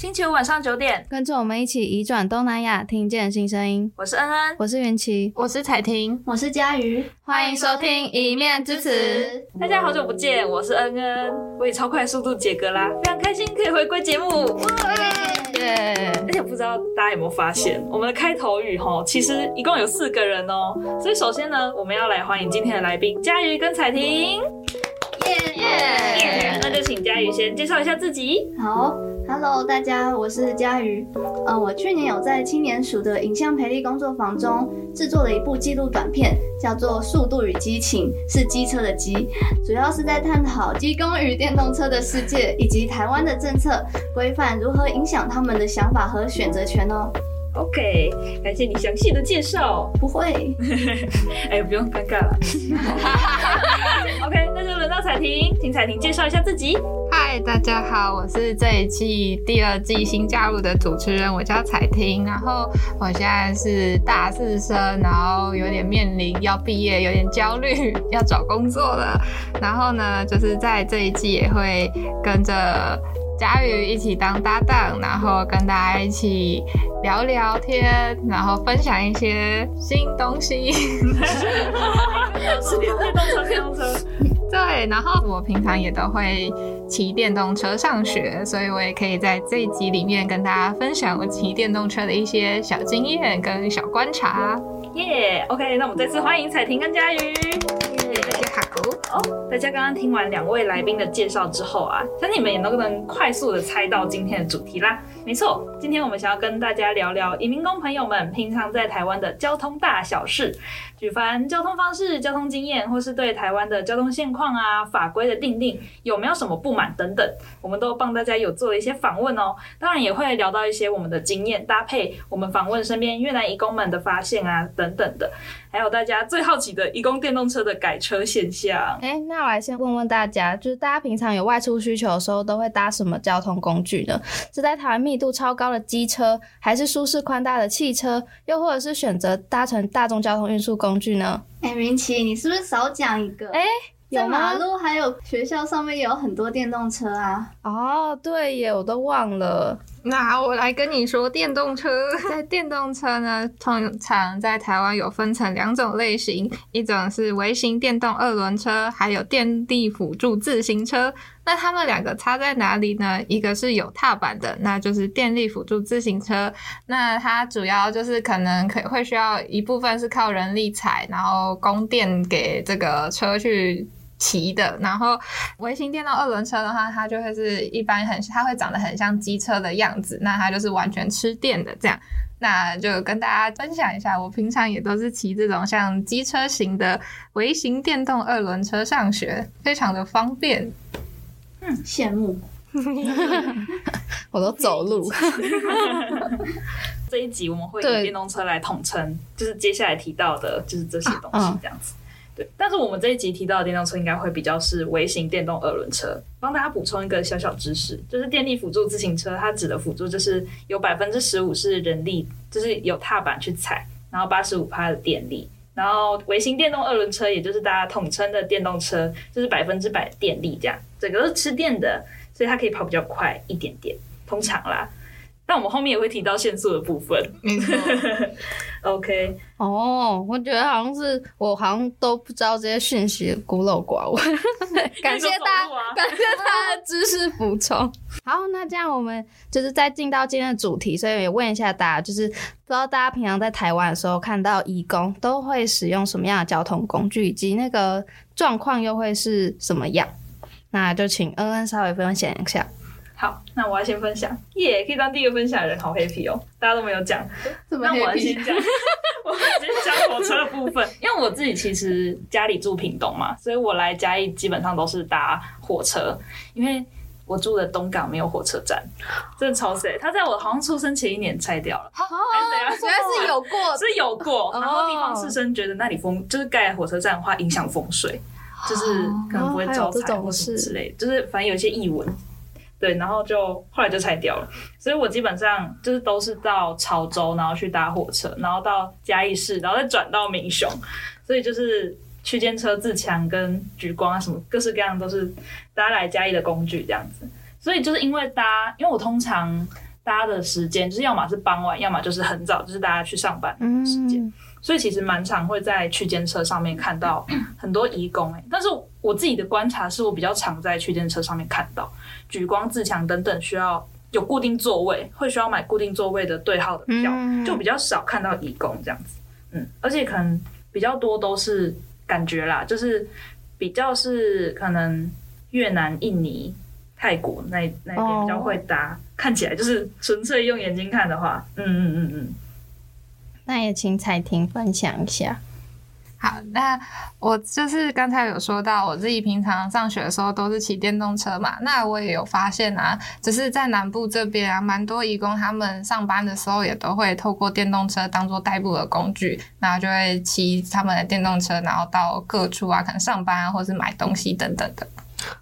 星期五晚上九点，跟着我们一起移转东南亚，听见新声音。我是恩恩，我是元琪，我是彩婷，我是佳瑜。欢迎收听《一面之词》。大家好久不见，我是恩恩，我以超快速度解歌啦，非常开心可以回归节目。耶！而且不知道大家有没有发现，我们的开头语齁，其实一共有四个人哦。所以首先呢，我们要来欢迎今天的来宾佳瑜跟彩婷。耶耶！那就请佳瑜先介绍一下自己。好，Hello，大家，我是佳瑜。呃，我去年有在青年署的影像培力工作坊中制作了一部纪录短片，叫做《速度与激情》，是机车的机，主要是在探讨机工与电动车的世界，以及台湾的政策规范如何影响他们的想法和选择权哦。OK，感谢你详细的介绍。不会，哎、欸，不用尴尬了。OK，那就轮到彩婷，请彩婷介绍一下自己。嗨，大家好，我是这一季第二季新加入的主持人，我叫彩婷。然后我现在是大四生，然后有点面临要毕业，有点焦虑，要找工作了。然后呢，就是在这一季也会跟着。佳瑜一起当搭档，然后跟大家一起聊聊天，然后分享一些新东西。是电动车，电动车。对，然后我平常也都会骑电动车上学，所以我也可以在这一集里面跟大家分享我骑电动车的一些小经验跟小观察。耶、yeah，OK，那我们再次欢迎彩婷跟佳瑜。大家好。哦，大家刚刚听完两位来宾的介绍之后啊，相信你们也能不能快速的猜到今天的主题啦？没错，今天我们想要跟大家聊聊移民工朋友们平常在台湾的交通大小事，举凡交通方式、交通经验，或是对台湾的交通现况啊、法规的订定有没有什么不满等等，我们都帮大家有做了一些访问哦。当然也会聊到一些我们的经验，搭配我们访问身边越南移工们的发现啊等等的。还有大家最好奇的移工电动车的改车现象。哎、那我来先问问大家，就是大家平常有外出需求的时候，都会搭什么交通工具呢？是在台湾密度超高的机车，还是舒适宽大的汽车，又或者是选择搭乘大众交通运输工具呢？哎、欸，云奇，你是不是少讲一个？哎、欸，有马路还有学校上面也有很多电动车啊。哦，对耶，我都忘了。那我来跟你说，电动车 在电动车呢，通常在台湾有分成两种类型，一种是微型电动二轮车，还有电力辅助自行车。那它们两个差在哪里呢？一个是有踏板的，那就是电力辅助自行车。那它主要就是可能可会需要一部分是靠人力踩，然后供电给这个车去。骑的，然后微型电动二轮车的话，它就会是一般很，它会长得很像机车的样子，那它就是完全吃电的这样。那就跟大家分享一下，我平常也都是骑这种像机车型的微型电动二轮车上学，非常的方便。嗯，羡慕，我都走路。这一集我们会以电动车来统称，就是接下来提到的，就是这些东西这样子。但是我们这一集提到的电动车应该会比较是微型电动二轮车。帮大家补充一个小小知识，就是电力辅助自行车，它指的辅助就是有百分之十五是人力，就是有踏板去踩，然后八十五趴的电力。然后微型电动二轮车，也就是大家统称的电动车，就是百分之百电力这样，整个都是吃电的，所以它可以跑比较快一点点，通常啦。那我们后面也会提到限速的部分。没错。OK。哦，我觉得好像是我好像都不知道这些讯息，孤陋寡闻。感谢大家，啊、感谢大家的知识补充。好，那这样我们就是再进到今天的主题，所以也问一下大家，就是不知道大家平常在台湾的时候看到义工都会使用什么样的交通工具，以及那个状况又会是什么样？那就请恩恩稍微分享一下。好，那我要先分享，耶、yeah，可以当第一个分享的人，好 happy 哦！大家都没有讲，那我要先讲，我先讲火车的部分，因为我自己其实家里住屏东嘛，所以我来嘉义基本上都是搭火车，因为我住的东港没有火车站，真的超衰。他在我好像出生前一年拆掉了，啊，原来是有过，是有过。然后地方士绅觉得那里风就是盖火车站的话影响风水，就是可能不会招财或什么之类，就是反正有一些异闻。对，然后就后来就拆掉了，所以我基本上就是都是到潮州，然后去搭火车，然后到嘉义市，然后再转到民雄，所以就是区间车、自强跟橘光啊，什么各式各样都是搭来嘉义的工具这样子。所以就是因为搭，因为我通常搭的时间就是要么是傍晚，要么就是很早，就是大家去上班的时间。嗯、所以其实蛮常会在区间车上面看到很多移工哎。但是我自己的观察是我比较常在区间车上面看到莒光、自强等等需要有固定座位，会需要买固定座位的对号的票，嗯、就比较少看到义工这样子。嗯，而且可能比较多都是感觉啦，就是比较是可能越南、印尼。泰国那那边比较会搭，oh. 看起来就是纯粹用眼睛看的话，嗯嗯嗯嗯。那也请彩婷分享一下。好，那我就是刚才有说到，我自己平常上学的时候都是骑电动车嘛。那我也有发现啊，只是在南部这边啊，蛮多义工他们上班的时候也都会透过电动车当做代步的工具，然后就会骑他们的电动车，然后到各处啊，可能上班啊，或是买东西等等的。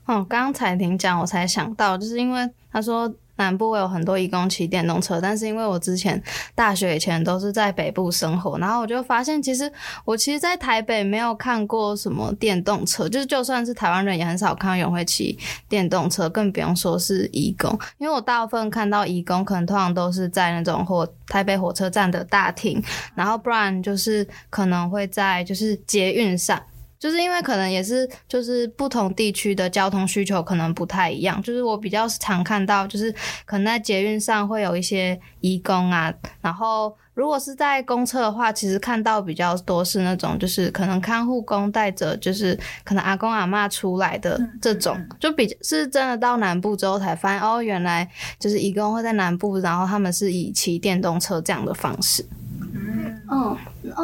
哦，刚刚彩婷讲，我才想到，就是因为他说南部会有很多移工骑电动车，但是因为我之前大学以前都是在北部生活，然后我就发现，其实我其实，在台北没有看过什么电动车，就是就算是台湾人，也很少看到有人会骑电动车，更不用说是移工。因为我大部分看到移工，可能通常都是在那种火台北火车站的大厅，然后不然就是可能会在就是捷运上。就是因为可能也是，就是不同地区的交通需求可能不太一样。就是我比较常看到，就是可能在捷运上会有一些义工啊，然后如果是在公车的话，其实看到比较多是那种，就是可能看护工带着，就是可能阿公阿妈出来的这种，就比是真的到南部之后才发现，哦，原来就是义工会在南部，然后他们是以骑电动车这样的方式。嗯，哦，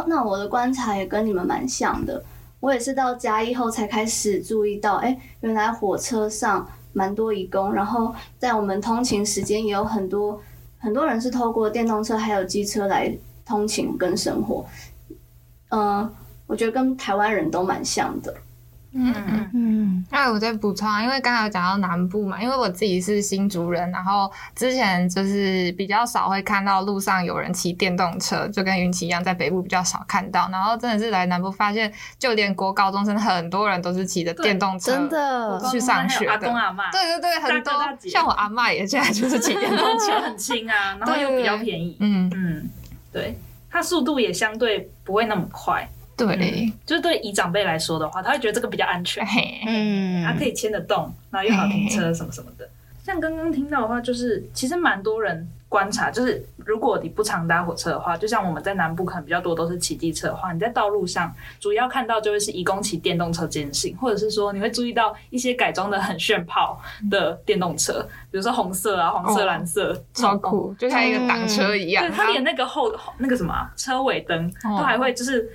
那我的观察也跟你们蛮像的。我也是到嘉义后才开始注意到，哎、原来火车上蛮多义工，然后在我们通勤时间也有很多很多人是透过电动车还有机车来通勤跟生活。嗯、我觉得跟台湾人都蛮像的。嗯嗯嗯，那我再补充啊，因为刚才有讲到南部嘛，因为我自己是新竹人，然后之前就是比较少会看到路上有人骑电动车，就跟云奇一样，在北部比较少看到，然后真的是来南部发现，就连国高中生很多人都是骑着电动车，真的去上学的。阿公阿嬷，对对对，很多像我阿嬷也现在就是骑电动车，很轻啊，然后又比较便宜，嗯嗯，对，它速度也相对不会那么快。对、嗯，就是对以长辈来说的话，他会觉得这个比较安全，嗯，他可以牵得动，然后又好停车什么什么的。像刚刚听到的话，就是其实蛮多人观察，就是如果你不常搭火车的话，就像我们在南部可能比较多都是骑机车的话，你在道路上主要看到就会是移工骑电动车这件事情，或者是说你会注意到一些改装的很炫炮的电动车，比如说红色啊、黄色、蓝色，超酷，就像一个挡车一样。对，它连那个后那个什么车尾灯都还会就是。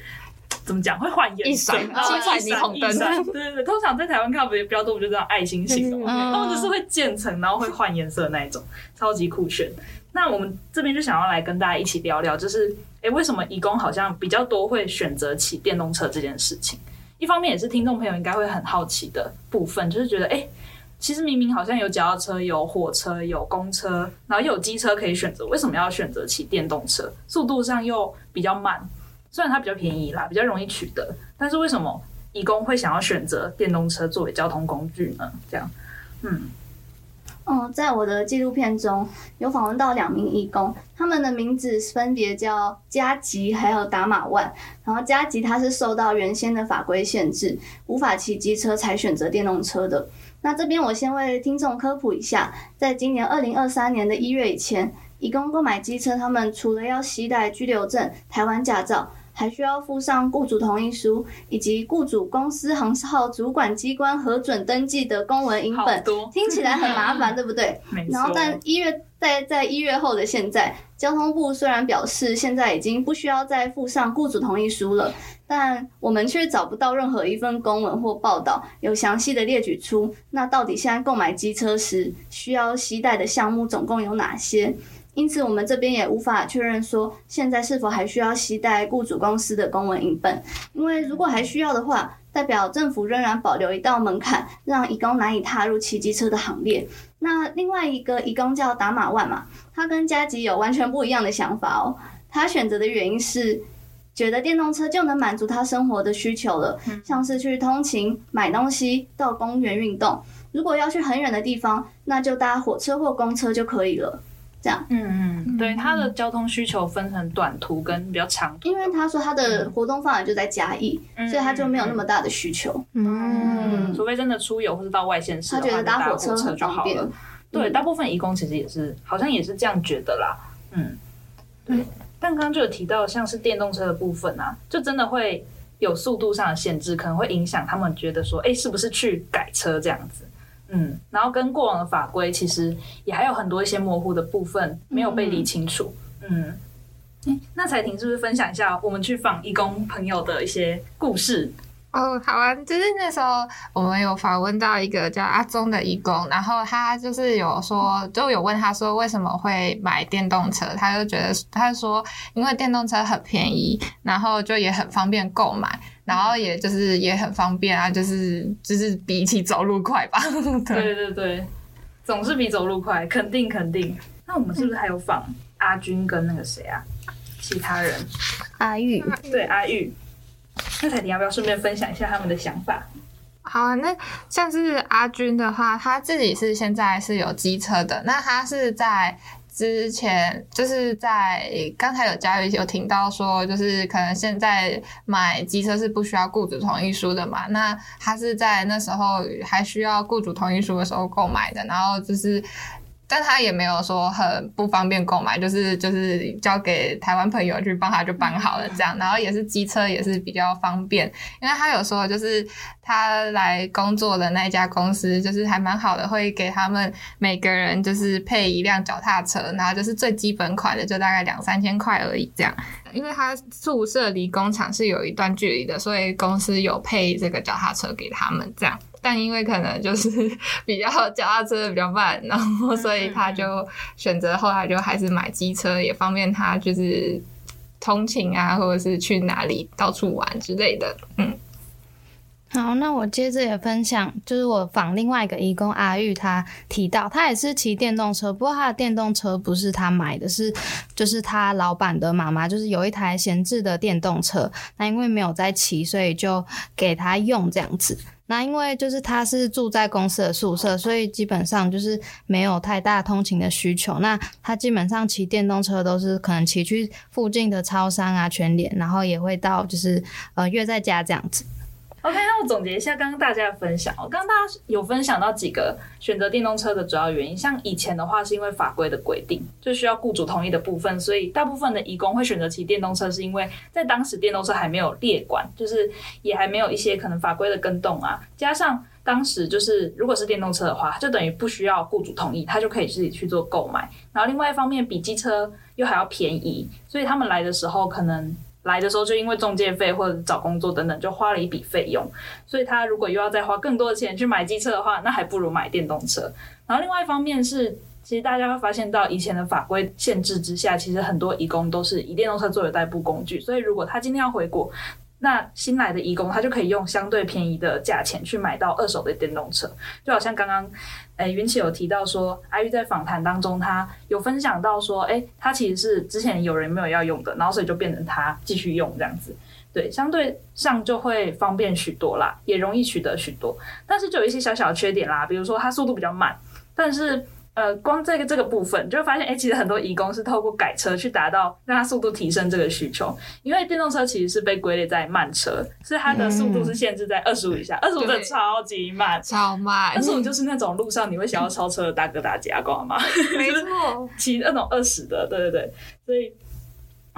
怎么讲？会换颜色，然后会一闪一闪。对对对，通常在台湾看到比较多，不就这样爱心型的吗？他们就是会渐层，然后会换颜色的那一种，超级酷炫。那我们这边就想要来跟大家一起聊聊，就是哎，为什么义工好像比较多会选择骑电动车这件事情？一方面也是听众朋友应该会很好奇的部分，就是觉得哎，其实明明好像有脚踏车、有火车、有公车，然后又有机车可以选择，为什么要选择骑电动车？速度上又比较慢。虽然它比较便宜啦，比较容易取得，但是为什么义工会想要选择电动车作为交通工具呢？这样，嗯，嗯，在我的纪录片中有访问到两名义工，他们的名字分别叫加吉还有达马万。然后加吉他是受到原先的法规限制，无法骑机车才选择电动车的。那这边我先为听众科普一下，在今年二零二三年的一月以前，义工购买机车，他们除了要携带居留证、台湾驾照。还需要附上雇主同意书，以及雇主公司行号主管机关核准登记的公文影本，听起来很麻烦，对不对？没错。然后，但一月在在一月后的现在，交通部虽然表示现在已经不需要再附上雇主同意书了，但我们却找不到任何一份公文或报道有详细的列举出，那到底现在购买机车时需要携带的项目总共有哪些？因此，我们这边也无法确认说现在是否还需要携带雇主公司的公文影本，因为如果还需要的话，代表政府仍然保留一道门槛，让移工难以踏入骑机车的行列。那另外一个移工叫达马万嘛，他跟加吉有完全不一样的想法哦。他选择的原因是觉得电动车就能满足他生活的需求了，像是去通勤、买东西、到公园运动。如果要去很远的地方，那就搭火车或公车就可以了。这样。嗯嗯，对，他的交通需求分成短途跟比较长途。因为他说他的活动范围就在嘉义，嗯、所以他就没有那么大的需求。嗯，除非真的出游或是到外县市，他觉得搭火车就好了。对，大部分义工其实也是，好像也是这样觉得啦。嗯，对。但刚刚就有提到，像是电动车的部分啊，就真的会有速度上的限制，可能会影响他们觉得说，哎，是不是去改车这样子？嗯，然后跟过往的法规其实也还有很多一些模糊的部分没有被理清楚。嗯，嗯，那彩婷是不是分享一下我们去访义工朋友的一些故事？哦，好啊，就是那时候我们有访问到一个叫阿宗的义工，然后他就是有说，就有问他说为什么会买电动车，他就觉得他说因为电动车很便宜，然后就也很方便购买，然后也就是也很方便啊，就是就是比起走路快吧。对，对对对，总是比走路快，肯定肯定。那我们是不是还有访阿军跟那个谁啊？其他人？阿玉，对阿玉。那彩婷要不要顺便分享一下他们的想法？好啊，那像是阿军的话，他自己是现在是有机车的。那他是在之前，就是在刚才有嘉瑜有听到说，就是可能现在买机车是不需要雇主同意书的嘛？那他是在那时候还需要雇主同意书的时候购买的，然后就是。但他也没有说很不方便购买，就是就是交给台湾朋友去帮他就办好了这样，然后也是机车也是比较方便，因为他有说就是他来工作的那一家公司就是还蛮好的，会给他们每个人就是配一辆脚踏车，然后就是最基本款的就大概两三千块而已这样，因为他宿舍离工厂是有一段距离的，所以公司有配这个脚踏车给他们这样。但因为可能就是 比较脚踏车比较慢，然后所以他就选择后来就还是买机车，也方便他就是通勤啊，或者是去哪里到处玩之类的。嗯，好，那我接着也分享，就是我访另外一个义工阿玉，他提到他也是骑电动车，不过他的电动车不是他买的，是就是他老板的妈妈，就是有一台闲置的电动车，那因为没有在骑，所以就给他用这样子。那因为就是他是住在公司的宿舍，所以基本上就是没有太大通勤的需求。那他基本上骑电动车都是可能骑去附近的超商啊、全联，然后也会到就是呃约在家这样子。OK，那我总结一下刚刚大家的分享。我刚刚大家有分享到几个选择电动车的主要原因，像以前的话是因为法规的规定，就需要雇主同意的部分，所以大部分的移工会选择骑电动车，是因为在当时电动车还没有列管，就是也还没有一些可能法规的更动啊。加上当时就是如果是电动车的话，就等于不需要雇主同意，他就可以自己去做购买。然后另外一方面，比机车又还要便宜，所以他们来的时候可能。来的时候就因为中介费或者找工作等等，就花了一笔费用，所以他如果又要再花更多的钱去买机车的话，那还不如买电动车。然后另外一方面是，其实大家会发现到以前的法规限制之下，其实很多移工都是以电动车作为代步工具，所以如果他今天要回国。那新来的移工，他就可以用相对便宜的价钱去买到二手的电动车，就好像刚刚，哎，云奇有提到说，阿玉在访谈当中，他有分享到说，哎，他其实是之前有人没有要用的，然后所以就变成他继续用这样子，对，相对上就会方便许多啦，也容易取得许多，但是就有一些小小的缺点啦，比如说它速度比较慢，但是。呃，光这个这个部分，就会发现，哎、欸，其实很多移工是透过改车去达到让它速度提升这个需求。因为电动车其实是被归类在慢车，所以它的速度是限制在二十五以下，二十五的超级慢，超慢。二十五就是那种路上你会想要超车的大哥大姐啊，懂吗？没错，骑那种二十的，对对对。所以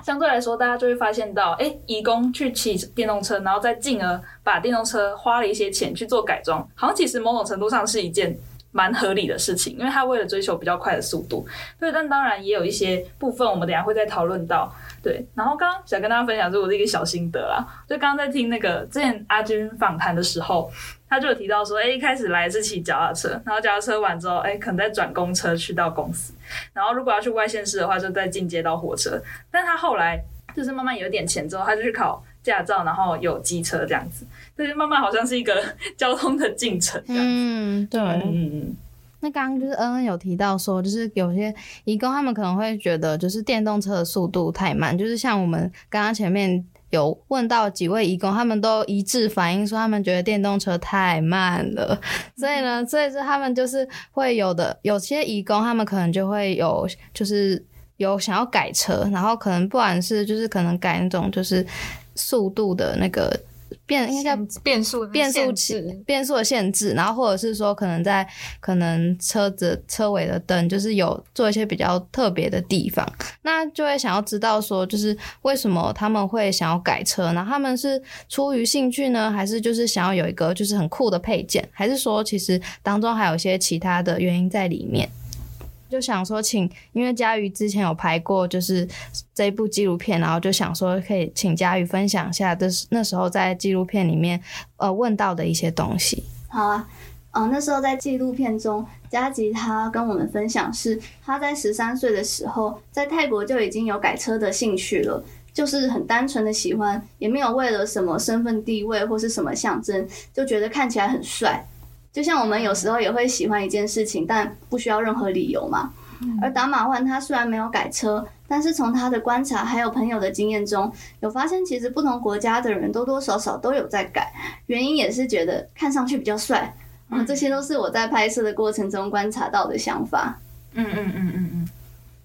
相对来说，大家就会发现到，哎、欸，移工去骑电动车，然后再进而把电动车花了一些钱去做改装，好像其实某种程度上是一件。蛮合理的事情，因为他为了追求比较快的速度，对，但当然也有一些部分，我们等下会再讨论到，对。然后刚刚想跟大家分享是我的一个小心得啦，就刚刚在听那个之前阿军访谈的时候，他就有提到说，哎，一开始来是骑脚踏车，然后脚踏车完之后，哎，可能再转公车去到公司，然后如果要去外县市的话，就再进阶到火车。但他后来就是慢慢有点钱之后，他就去考驾照，然后有机车这样子。就是慢慢好像是一个 交通的进程这样子。嗯，对。嗯嗯。那刚刚就是恩恩有提到说，就是有些移工他们可能会觉得，就是电动车的速度太慢，就是像我们刚刚前面有问到几位移工，他们都一致反映说，他们觉得电动车太慢了。所以呢，所以是他们就是会有的，有些移工他们可能就会有，就是有想要改车，然后可能不管是就是可能改那种就是速度的那个。变应该叫变速变速器变速的限制，然后或者是说可能在可能车子车尾的灯就是有做一些比较特别的地方，那就会想要知道说就是为什么他们会想要改车呢？他们是出于兴趣呢，还是就是想要有一个就是很酷的配件，还是说其实当中还有一些其他的原因在里面？就想说，请因为佳瑜之前有拍过，就是这一部纪录片，然后就想说可以请佳瑜分享一下，就是那时候在纪录片里面呃问到的一些东西。好啊，嗯、那时候在纪录片中，嘉吉他跟我们分享是他在十三岁的时候在泰国就已经有改车的兴趣了，就是很单纯的喜欢，也没有为了什么身份地位或是什么象征，就觉得看起来很帅。就像我们有时候也会喜欢一件事情，但不需要任何理由嘛。而达马万他虽然没有改车，但是从他的观察还有朋友的经验中，有发现其实不同国家的人多多少少都有在改，原因也是觉得看上去比较帅。啊，这些都是我在拍摄的过程中观察到的想法。嗯嗯嗯嗯嗯。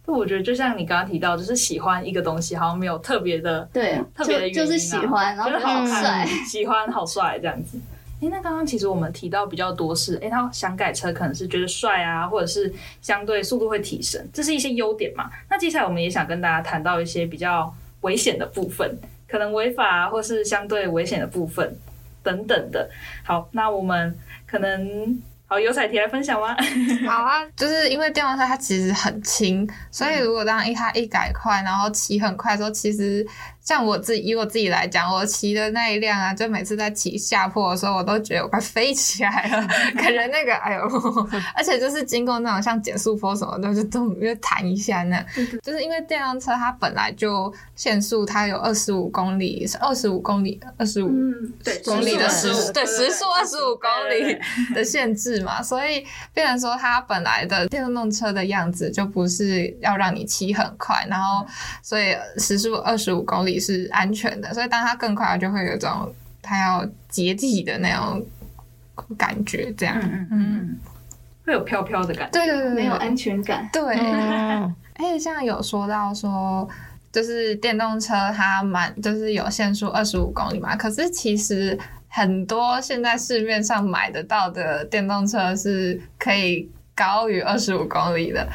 那我觉得就像你刚刚提到，就是喜欢一个东西，好像没有特别的对特别的原因，就是喜欢，然后好帅，喜欢好帅这样子。诶、欸，那刚刚其实我们提到比较多是，诶、欸，他想改车可能是觉得帅啊，或者是相对速度会提升，这是一些优点嘛。那接下来我们也想跟大家谈到一些比较危险的部分，可能违法啊，或是相对危险的部分等等的。好，那我们可能。好，有彩提来分享吗？好啊，就是因为电动车它其实很轻，所以如果当一它一改快，然后骑很快的时候，其实像我自己以我自己来讲，我骑的那一辆啊，就每次在骑下坡的时候，我都觉得我快飞起来了，感觉那个哎呦，而且就是经过那种像减速坡什么的，就动就弹一下那，就是因为电动车它本来就限速，它有二十五公里，是二十五公里，二十五公里的时速，对时速二十五公里的限制。嘛，所以变成说它本来的电动车的样子就不是要让你骑很快，然后所以时速二十五公里是安全的，所以当它更快，就会有种它要解体的那种感觉，这样，嗯嗯，嗯，会有飘飘的感觉，对对对，没有安全感，对，而且 像有说到说，就是电动车它满就是有限速二十五公里嘛，可是其实。很多现在市面上买得到的电动车是可以高于二十五公里的。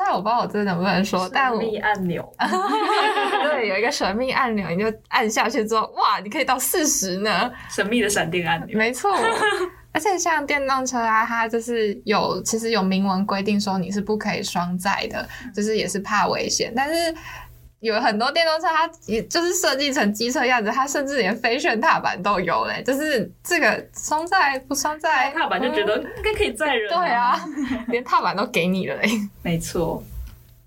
虽然我不知道我这能不能说，但神秘按钮，对，有一个神秘按钮，你就按下去之后，哇，你可以到四十呢！神秘的闪电按钮，没错。而且像电动车啊，它就是有其实有明文规定说你是不可以双载的，就是也是怕危险，但是。有很多电动车，它也就是设计成机车样子，它甚至连飞旋踏板都有嘞。就是这个双载不双载，踏板就觉得应该可以载人。对啊，连踏板都给你了嘞。没错。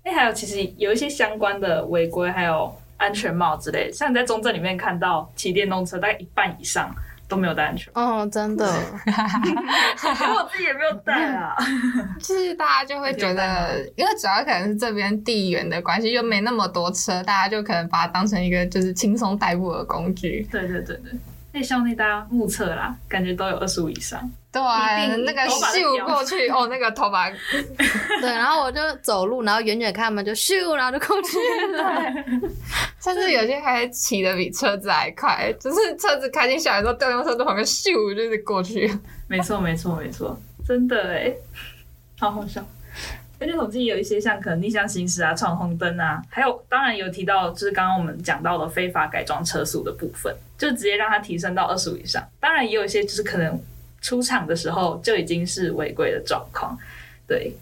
哎，还有其实有一些相关的违规，还有安全帽之类的，像你在中正里面看到骑电动车，大概一半以上。都没有戴安全帽哦，真的，我自己也没有戴啊。就是大家就会觉得，因为主要可能是这边地缘的关系，又没那么多车，大家就可能把它当成一个就是轻松代步的工具。对对对对。那校内大家目测啦，感觉都有二十五以上。对，那个咻过去哦，那个头发。对，然后我就走路，然后远远看他们就咻，然后就过去了。对，甚至有些还骑的比车子还快，就是车子开进校园之后，电动车在旁边咻就是过去。没错，没错，没错，真的哎，好好笑。根据统计有一些像可能逆向行驶啊、闯红灯啊，还有当然有提到，就是刚刚我们讲到的非法改装车速的部分，就直接让它提升到二十五以上。当然也有一些就是可能出厂的时候就已经是违规的状况。对，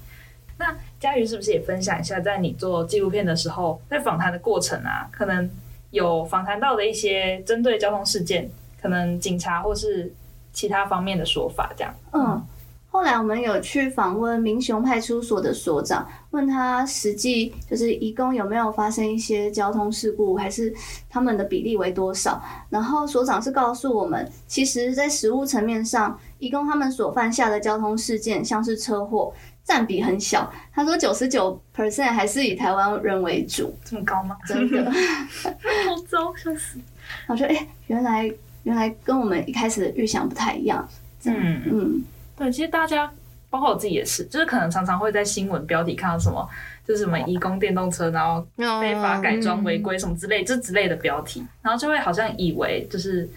那佳瑜是不是也分享一下，在你做纪录片的时候，在访谈的过程啊，可能有访谈到的一些针对交通事件，可能警察或是其他方面的说法这样？嗯。后来我们有去访问民雄派出所的所长，问他实际就是移工有没有发生一些交通事故，还是他们的比例为多少？然后所长是告诉我们，其实，在实物层面上，移工他们所犯下的交通事件，像是车祸，占比很小。他说九十九 percent 还是以台湾人为主，这么高吗？真的，好糟，笑死！我说，哎、欸，原来原来跟我们一开始的预想不太一样。嗯嗯，对，其实大家包括我自己也是，就是可能常常会在新闻标题看到什么，就是什么移工电动车，然后非法改装违规什么之类，这、嗯、之类的标题，然后就会好像以为就是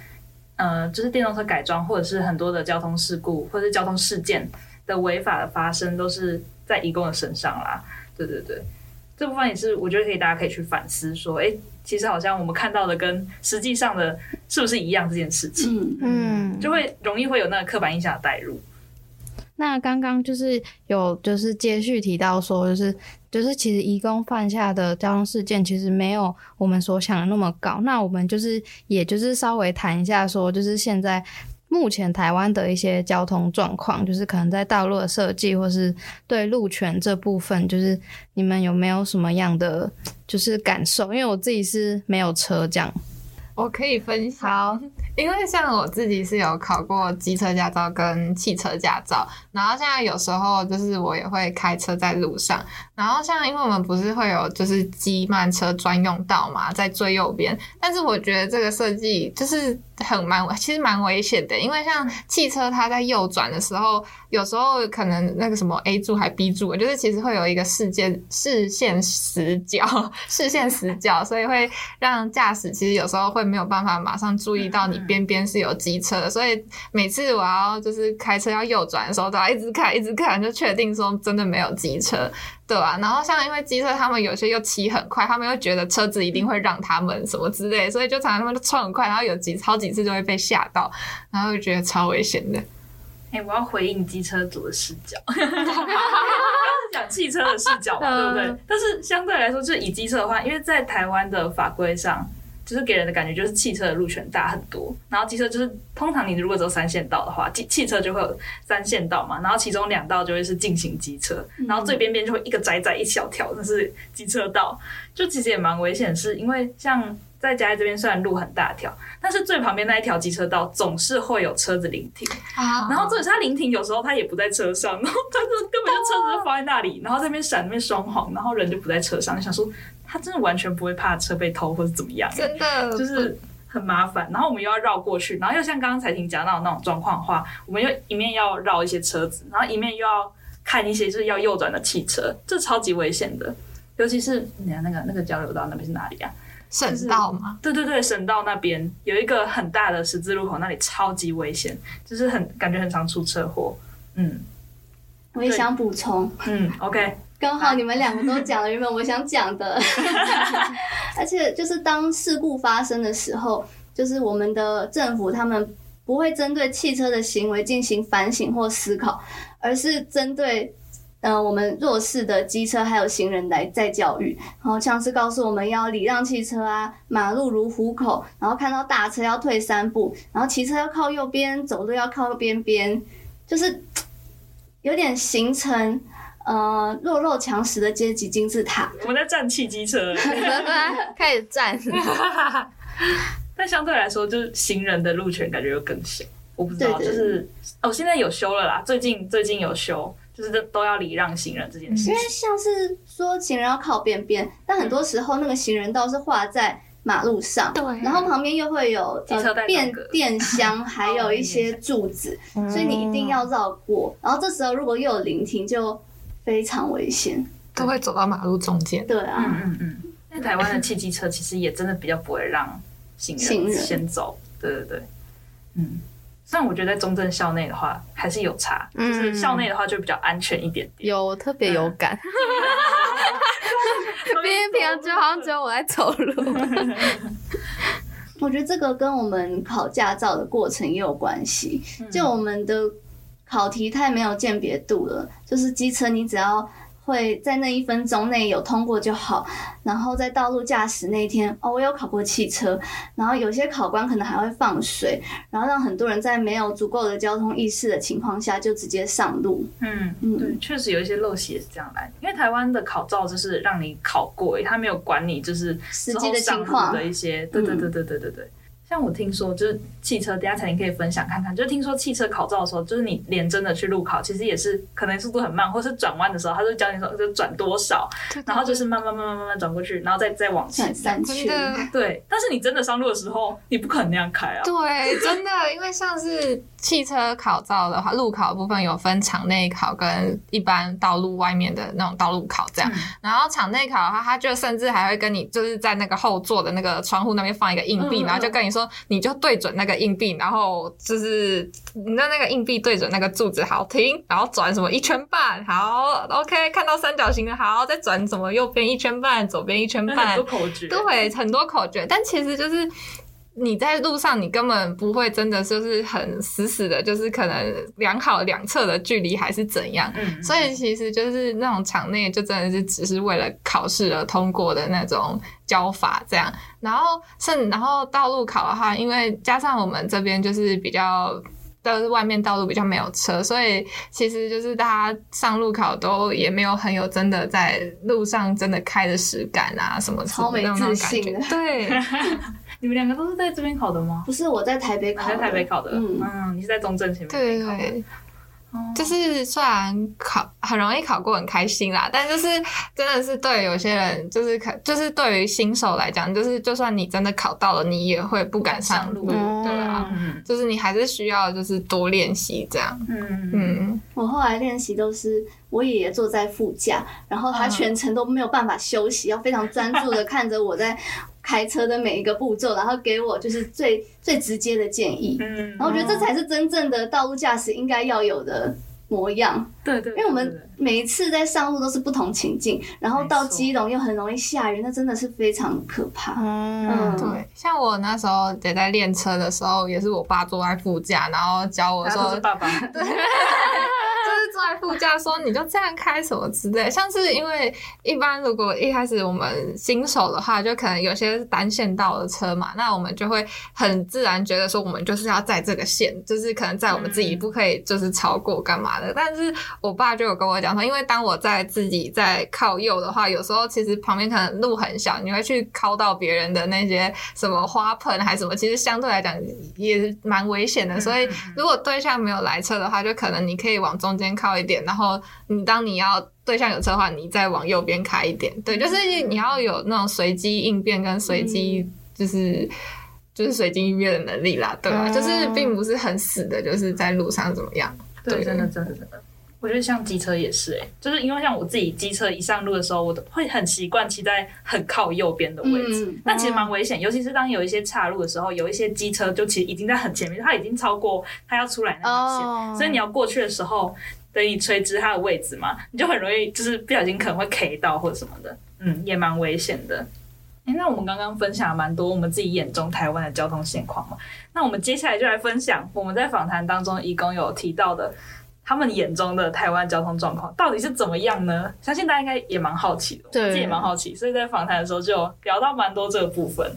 呃，就是电动车改装或者是很多的交通事故或者是交通事件的违法的发生都是在移工的身上啦。对对对，这部分也是我觉得可以大家可以去反思说，哎。其实好像我们看到的跟实际上的是不是一样这件事情，嗯，就会容易会有那个刻板印象的带入。那刚刚就是有就是接续提到说，就是就是其实移工犯下的交通事件其实没有我们所想的那么高。那我们就是也就是稍微谈一下说，就是现在。目前台湾的一些交通状况，就是可能在道路的设计，或是对路权这部分，就是你们有没有什么样的就是感受？因为我自己是没有车这样。我可以分享，因为像我自己是有考过机车驾照跟汽车驾照，然后现在有时候就是我也会开车在路上，然后像因为我们不是会有就是机慢车专用道嘛，在最右边，但是我觉得这个设计就是很蛮，其实蛮危险的，因为像汽车它在右转的时候，有时候可能那个什么 A 柱还 B 柱，就是其实会有一个视线视线死角，视线死角，所以会让驾驶其实有时候会。没有办法马上注意到你边边是有机车的，所以每次我要就是开车要右转的时候，都要一直看一直看，就确定说真的没有机车，对啊？然后像因为机车他们有些又骑很快，他们又觉得车子一定会让他们什么之类，所以就常常他们都冲很快，然后有几好几次就会被吓到，然后就觉得超危险的。哎、欸，我要回应机车族的视角，讲汽车的视角嘛，对不对？但是相对来说，就是以机车的话，因为在台湾的法规上。就是给人的感觉就是汽车的路权大很多，然后机车就是通常你如果走三线道的话，汽汽车就会有三线道嘛，然后其中两道就会是进行机车，然后最边边就会一个窄窄一小条，那是机车道，就其实也蛮危险，是因为像在嘉义这边虽然路很大条，但是最旁边那一条机车道总是会有车子临停，啊，然后这是他临停有时候他也不在车上，然后他就根本就车子就放在那里，然后在那边闪那边双黄，然后人就不在车上，你想说。他真的完全不会怕车被偷或者怎么样，真的就是很麻烦。然后我们又要绕过去，然后又像刚刚才婷讲到的那种状况的话，我们又一面要绕一些车子，然后一面又要看一些就是要右转的汽车，这超级危险的。尤其是你看那个那个交流道那边是哪里啊？省道吗？对对对，省道那边有一个很大的十字路口，那里超级危险，就是很感觉很常出车祸。嗯，我也想补充。嗯，OK。刚好你们两个都讲了原本我想讲的，而且就是当事故发生的时候，就是我们的政府他们不会针对汽车的行为进行反省或思考，而是针对呃我们弱势的机车还有行人来在教育，然后像是告诉我们要礼让汽车啊，马路如虎口，然后看到大车要退三步，然后骑车要靠右边，走路要靠边边，就是有点形成。呃，弱肉强食的阶级金字塔。我们在站汽机车，开始站。但相对来说，就是行人的路权感觉又更小。我不知道，对对对，就是哦，现在有修了啦。最近最近有修，就是都都要礼让行人这件事情。因为像是说行人要靠边边，但很多时候那个行人道是画在马路上，对，然后旁边又会有变电箱，还有一些柱子，所以你一定要绕过。然后这时候如果又有临停，就非常危险，都会走到马路中间。对啊，嗯嗯嗯。那台湾的汽机车其实也真的比较不会让行人先走。对对对，嗯。虽然我觉得在中正校内的话还是有差，就是校内的话就比较安全一点点。有特别有感，别人平常就好像只有我在走路。我觉得这个跟我们考驾照的过程也有关系，就我们的。考题太没有鉴别度了，就是机车你只要会在那一分钟内有通过就好。然后在道路驾驶那一天，哦，我有考过汽车，然后有些考官可能还会放水，然后让很多人在没有足够的交通意识的情况下就直接上路。嗯嗯，对，确实有一些陋习也是这样来，因为台湾的考照就是让你考过，他没有管你就是实际的情况的一些，对对对对对对对。像我听说，就是汽车，等下才你可以分享看看。就是听说汽车考照的时候，就是你连真的去路考，其实也是可能速度很慢，或是转弯的时候，他就教你说就转多少，然后就是慢慢慢慢慢慢转过去，然后再再往前三圈。对，但是你真的上路的时候，你不可能那样开啊。对，真的，因为像是汽车考照的话，路考的部分有分场内考跟一般道路外面的那种道路考这样。嗯、然后场内考的话，他就甚至还会跟你就是在那个后座的那个窗户那边放一个硬币，嗯、然后就跟你说。你就对准那个硬币，然后就是你的那个硬币对准那个柱子，好停，然后转什么一圈半，好，OK，看到三角形的，好，再转什么右边一圈半，左边一圈半，很多口诀，对，很多口诀，但其实就是。你在路上，你根本不会真的就是很死死的，就是可能量好两侧的距离还是怎样。嗯，所以其实就是那种场内就真的是只是为了考试而通过的那种教法这样。然后甚然后道路考的话，因为加上我们这边就是比较都是外面道路比较没有车，所以其实就是大家上路考都也没有很有真的在路上真的开的实感啊什么超没自信的。对。你们两个都是在这边考的吗？不是，我在台北考，在台北考的。嗯，嗯，你是在中正前面考的。对，对，对。就是虽然考很容易考过，很开心啦，但就是真的是对有些人，就是可就是对于新手来讲，就是就算你真的考到了，你也会不敢上路，对啊，嗯、就是你还是需要就是多练习这样。嗯嗯，我后来练习都是我爷爷坐在副驾，然后他全程都没有办法休息，要非常专注的 看着我在开车的每一个步骤，然后给我就是最最直接的建议。嗯，然后我觉得这才是真正的道路驾驶应该要有的模样。对对，因为我们每一次在上路都是不同情境，然后到基隆又很容易下雨，那真的是非常可怕。嗯，对。像我那时候也在练车的时候，也是我爸坐在副驾，然后教我说：“爸爸。”对。坐在副驾说：“你就这样开什么之类，像是因为一般如果一开始我们新手的话，就可能有些是单线道的车嘛，那我们就会很自然觉得说我们就是要在这个线，就是可能在我们自己不可以就是超过干嘛的。但是我爸就有跟我讲说，因为当我在自己在靠右的话，有时候其实旁边可能路很小，你会去靠到别人的那些什么花盆还是什么，其实相对来讲也蛮危险的。所以如果对象没有来车的话，就可能你可以往中间靠。”一点，然后你当你要对象有车的话，你再往右边开一点。对，就是你要有那种随机应变跟随机，就是、嗯、就是随机应变的能力啦，对吧？嗯、就是并不是很死的，就是在路上怎么样？对，对真的，真的，真的。我觉得像机车也是、欸，哎，就是因为像我自己机车一上路的时候，我都会很习惯骑在很靠右边的位置，嗯、但其实蛮危险，尤其是当有一些岔路的时候，有一些机车就其实已经在很前面，它已经超过它要出来那条线，哦、所以你要过去的时候。等你垂直它的位置嘛，你就很容易就是不小心可能会 K 到或者什么的，嗯，也蛮危险的。哎、欸，那我们刚刚分享了蛮多我们自己眼中台湾的交通现况嘛，那我们接下来就来分享我们在访谈当中一共有提到的他们眼中的台湾交通状况到底是怎么样呢？相信大家应该也蛮好奇的，对，我自己也蛮好奇，所以在访谈的时候就聊到蛮多这个部分。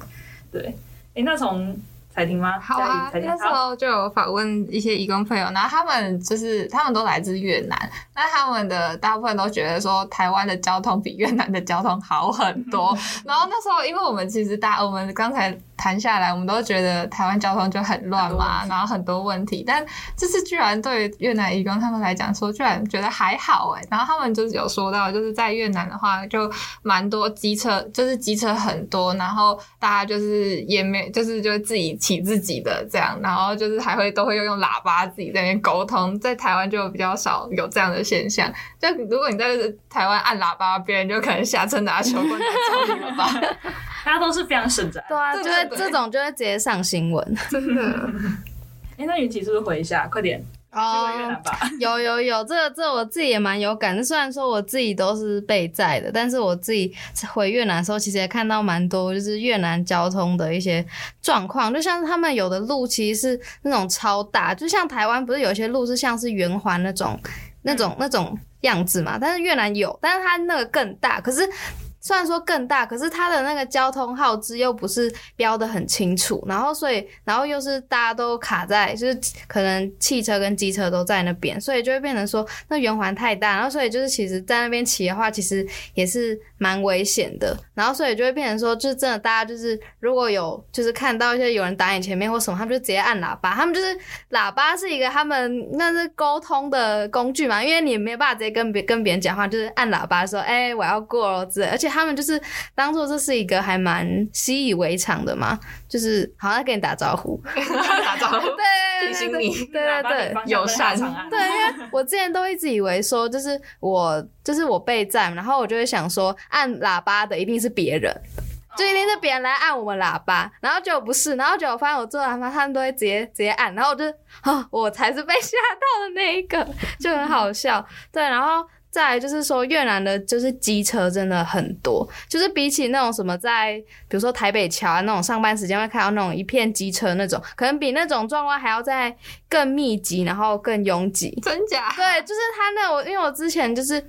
对，哎、欸，那从彩婷吗？好啊，那时候就有访问一些义工朋友，然后他们就是他们都来自越南，那他们的大部分都觉得说台湾的交通比越南的交通好很多。然后那时候，因为我们其实大我们刚才谈下来，我们都觉得台湾交通就很乱嘛，然后很多问题，但这次居然对越南移工他们来讲说，居然觉得还好哎。然后他们就是有说到，就是在越南的话，就蛮多机车，就是机车很多，然后大家就是也没就是就自己。骑自己的这样，然后就是还会都会用用喇叭自己在那边沟通，在台湾就比较少有这样的现象。就如果你在台湾按喇叭，别人就可能下车拿球棍来找你了吧？大家都是非常省着。对啊，就会这种就会直接上新闻，真的。哎、欸，那云奇是不是回一下？快点。哦，有有有，这个这个、我自己也蛮有感的。虽然说我自己都是被载的，但是我自己回越南的时候，其实也看到蛮多，就是越南交通的一些状况。就像他们有的路其实是那种超大，就像台湾不是有些路是像是圆环那种、那种、那种样子嘛？但是越南有，但是它那个更大。可是虽然说更大，可是它的那个交通号志又不是标得很清楚，然后所以，然后又是大家都卡在，就是可能汽车跟机车都在那边，所以就会变成说那圆环太大，然后所以就是其实在那边骑的话，其实也是蛮危险的，然后所以就会变成说，就是真的大家就是如果有就是看到一些有人挡你前面或什么，他们就直接按喇叭，他们就是喇叭是一个他们那是沟通的工具嘛，因为你没有办法直接跟别跟别人讲话，就是按喇叭说，哎、我要过了之类，而且。们就是当做这是一个还蛮习以为常的嘛，就是好像跟你打招呼，打招呼，对，提醒你，对对对，友善，对，因为我之前都一直以为说，就是我就是我被载，然后我就会想说，按喇叭的一定是别人，就一定是别人来按我们喇叭，然后结果不是，然后结果发现我做喇叭，他们都会直接直接按，然后我就啊，我才是被吓到的那一个，就很好笑，对，然后。再来就是说，越南的就是机车真的很多，就是比起那种什么在，比如说台北桥啊那种上班时间会看到那种一片机车那种，可能比那种状况还要再更密集，然后更拥挤。真假？对，就是他那我，因为我之前就是。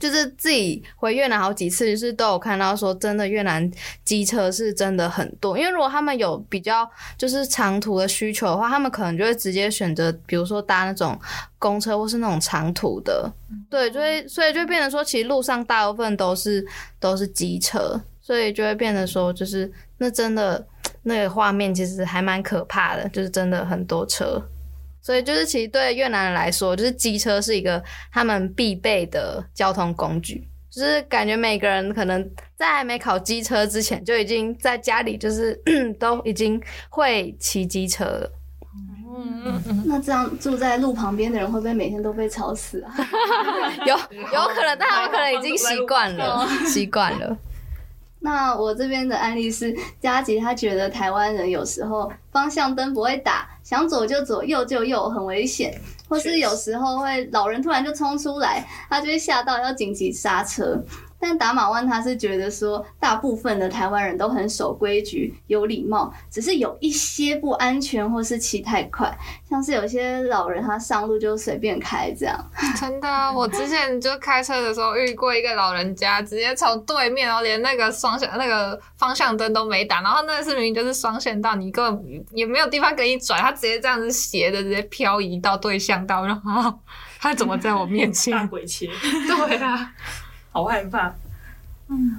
就是自己回越南好几次，就是都有看到说，真的越南机车是真的很多。因为如果他们有比较就是长途的需求的话，他们可能就会直接选择，比如说搭那种公车或是那种长途的。对，就会所以就会变成说，其实路上大部分都是都是机车，所以就会变得说，就是那真的那个画面其实还蛮可怕的，就是真的很多车。所以就是，其实对越南人来说，就是机车是一个他们必备的交通工具。就是感觉每个人可能在还没考机车之前，就已经在家里就是 都已经会骑机车了。嗯，那这样住在路旁边的人会不会每天都被吵死啊？有有可能，但他们可能已经习惯了，习惯了。那我这边的案例是，佳吉他觉得台湾人有时候方向灯不会打，想左就左，右就右，很危险。或是有时候会老人突然就冲出来，他就会吓到要紧急刹车。但达马湾他是觉得说，大部分的台湾人都很守规矩、有礼貌，只是有一些不安全或是骑太快，像是有些老人他上路就随便开这样。真的，我之前就开车的时候遇过一个老人家，直接从对面，然后连那个双向那个方向灯都没打，然后那个视频就是双线道，你根本也没有地方给你转，他直接这样子斜的直接漂移到对向道，然后 他怎么在我面前大鬼切？对啊。好害怕，嗯，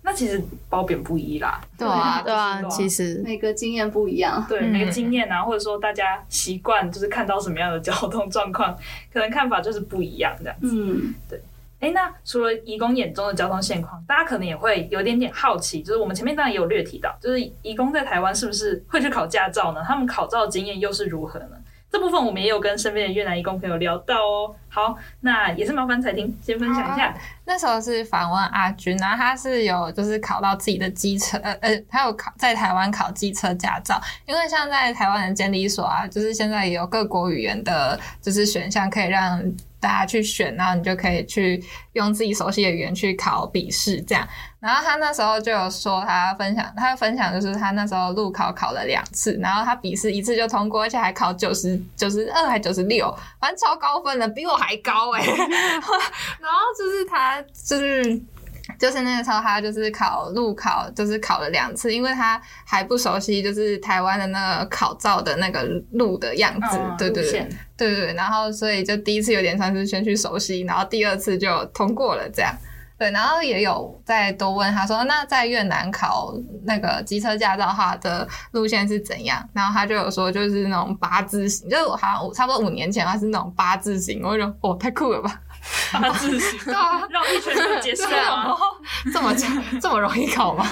那其实褒贬不一啦，对啊，对啊，其实。每个经验不一样，对，每个经验啊，或者说大家习惯就是看到什么样的交通状况，可能看法就是不一样这样子，嗯，对，哎、欸，那除了移工眼中的交通现况，大家可能也会有点点好奇，就是我们前面当然也有略提到，就是移工在台湾是不是会去考驾照呢？他们考照的经验又是如何呢？这部分我们也有跟身边的越南义工朋友聊到哦。好，那也是麻烦彩婷先分享一下。那时候是访问阿军，然后他是有就是考到自己的机车，呃呃，他有考在台湾考机车驾照。因为像在台湾的监理所啊，就是现在也有各国语言的，就是选项可以让大家去选，然后你就可以去用自己熟悉的语言去考笔试这样。然后他那时候就有说，他分享，他分享就是他那时候路考考了两次，然后他笔试一次就通过，而且还考九十九十二还九十六，反正超高分的，比我还高哎。然后就是他就是就是那个时候他就是考路考，就是考了两次，因为他还不熟悉就是台湾的那个考照的那个路的样子，哦、对对对对对，然后所以就第一次有点算是先去熟悉，然后第二次就通过了这样。对，然后也有再多问他说，那在越南考那个机车驾照的话的路线是怎样？然后他就有说，就是那种八字形，就好像差不多五年前他是那种八字形，我就说哦，太酷了吧，八字形，对啊，绕一圈就结束了吗？这么这么容易考吗？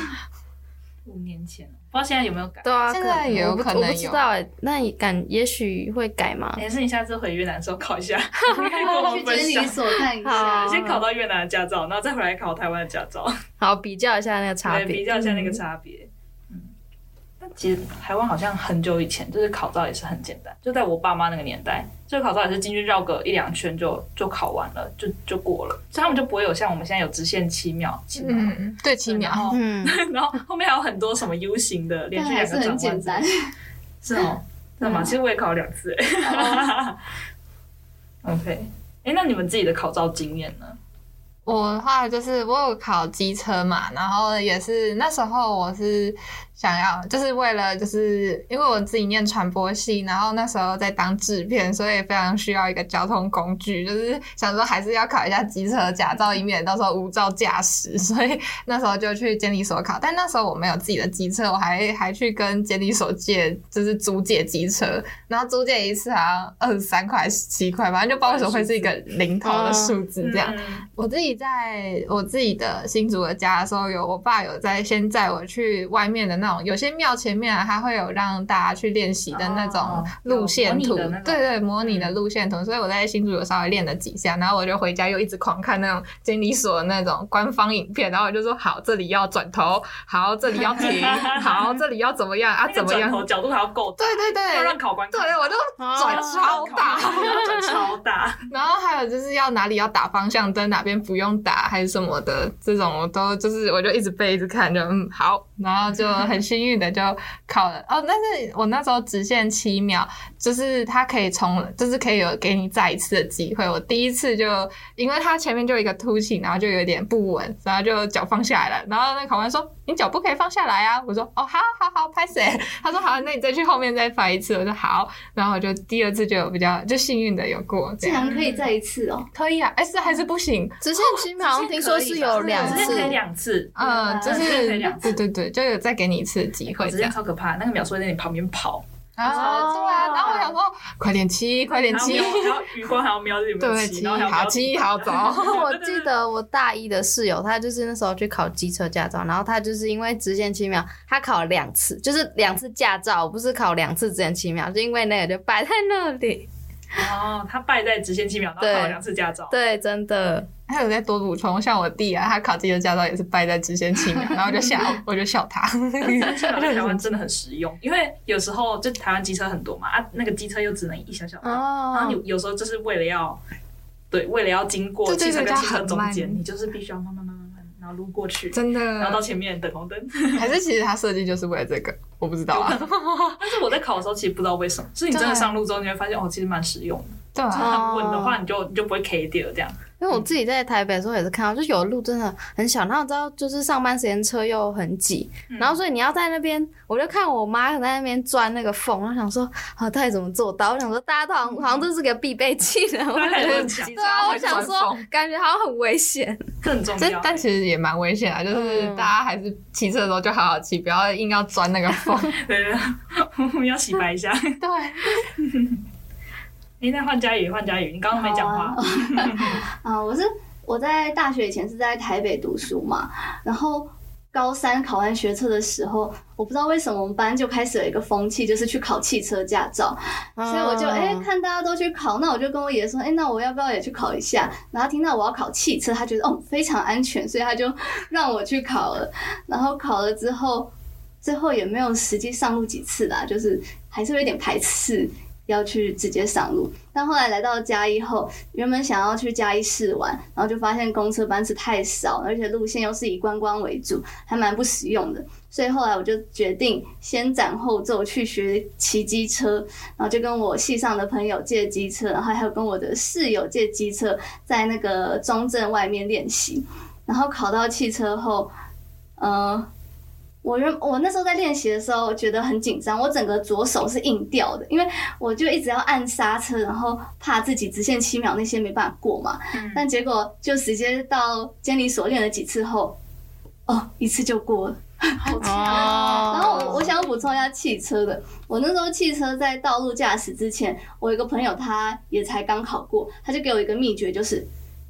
五年前。不知道现在有没有改？对啊，现在也有可能有。我不知道哎，那你敢也许会改吗？也是你下次回越南的时候考一下，去监理所看一下。先考到越南的驾照，然后再回来考台湾的驾照。好，比较一下那个差别，比较一下那个差别嗯。其实台湾好像很久以前就是考照也是很简单，就在我爸妈那个年代，这个考照也是进去绕个一两圈就就考完了，就就过了，所以他们就不会有像我们现在有直线七秒，七秒，嗯，对，七秒，嗯，然后后面还有很多什么 U 型的连续两个转弯，很简单，是哦，那么其实我也考了两次，哎，OK，哎，那你们自己的考照经验呢？我的话就是我有考机车嘛，然后也是那时候我是。想要就是为了就是因为我自己念传播系，然后那时候在当制片，所以非常需要一个交通工具，就是想说还是要考一下机车驾照，以免到时候无照驾驶。所以那时候就去监理所考，但那时候我没有自己的机车，我还还去跟监理所借，就是租借机车，然后租借一次好像二十三块、十七块，反正就不知道为什么会是一个零头的数字这样。我自己在我自己的新竹的家的时候，有我爸有在先载我去外面的那种。有些庙前面啊，它会有让大家去练习的那种路线图，对对，模拟的路线图。所以我在新竹有稍微练了几下，然后我就回家又一直狂看那种监理所的那种官方影片，然后我就说好，这里要转头，好，这里要停，好，这里要怎么样啊？怎么样？角度还要够，对对对，要让考官对，我就转超大，转超大。然后还有就是要哪里要打方向灯，哪边不用打还是什么的，这种我都就是我就一直背一直看，就嗯好，然后就很。幸运的就考了哦，但是我那时候直线七秒，就是他可以从，就是可以有给你再一次的机会。我第一次就，因为他前面就有一个凸起，然后就有点不稳，然后就脚放下来了。然后那考官说：“你脚不可以放下来啊！”我说：“哦，好好好，拍谁。”他说：“好，那你再去后面再发一次。”我说：“好。”然后我就第二次就有比较就幸运的有过，竟然可以再一次哦，可以啊，哎是还是不行，直线七秒，听说是有两次，可以两次，嗯，就是对对对，就有再给你一次机会，直线超可怕，那个秒数在你旁边跑。啊，对啊，然后我想说，快点骑，快点骑，然后余光还要瞄着有没有骑，好骑好走。我记得我大一的室友，他就是那时候去考机车驾照，然后他就是因为直线七秒，他考了两次，就是两次驾照，不是考两次直线七秒，就因为那个就摆在那里。哦，他败在直线七秒，然后考了两次驾照。对，真的。还有再多补充，像我弟啊，他考机车驾照也是败在直线七秒，然后就笑，我就笑他。直线七秒在台湾真的很实用，因为有时候就台湾机车很多嘛，啊，那个机车又只能一小小然后你有时候就是为了要，对，为了要经过汽车跟汽车中间，你就是必须要慢慢慢慢慢，然后撸过去，真的，然后到前面等红灯。还是其实他设计就是为了这个，我不知道啊。但是我在考的时候其实不知道为什么，是你真的上路之后你会发现，哦，其实蛮实用的。对，很稳的话，你就你就不会 K 掉这样。因为我自己在台北的时候也是看到，就有的路真的很小，然后知道就是上班时间车又很挤，嗯、然后所以你要在那边，我就看我妈在那边钻那个缝，然后想说啊，到底怎么做到？我想说大家都好像、嗯、好像这是个必备技能，我觉得对啊，我想说感觉好像很危险，更重要。但其实也蛮危险啊，就是大家还是骑车的时候就好好骑，不要硬要钻那个缝。对，我们要洗白一下。对。哎，那换佳宇，换佳宇，你刚刚没讲话。啊，我是我在大学以前是在台北读书嘛，然后高三考完学测的时候，我不知道为什么我们班就开始有一个风气，就是去考汽车驾照，所以我就哎、欸、看大家都去考，那我就跟我爷说，哎、欸，那我要不要也去考一下？然后听到我要考汽车，他觉得哦非常安全，所以他就让我去考了。然后考了之后，最后也没有实际上路几次啦，就是还是有点排斥。要去直接上路，但后来来到嘉义后，原本想要去嘉义试玩，然后就发现公车班次太少，而且路线又是以观光为主，还蛮不实用的。所以后来我就决定先斩后奏去学骑机车，然后就跟我系上的朋友借机车，然后还有跟我的室友借机车，在那个中正外面练习。然后考到汽车后，呃。我原我那时候在练习的时候觉得很紧张，我整个左手是硬掉的，因为我就一直要按刹车，然后怕自己直线七秒那些没办法过嘛。嗯、但结果就直接到监理所练了几次后，哦，一次就过了，好强！哦、然后我我想要补充一下汽车的，我那时候汽车在道路驾驶之前，我有一个朋友他也才刚考过，他就给我一个秘诀，就是。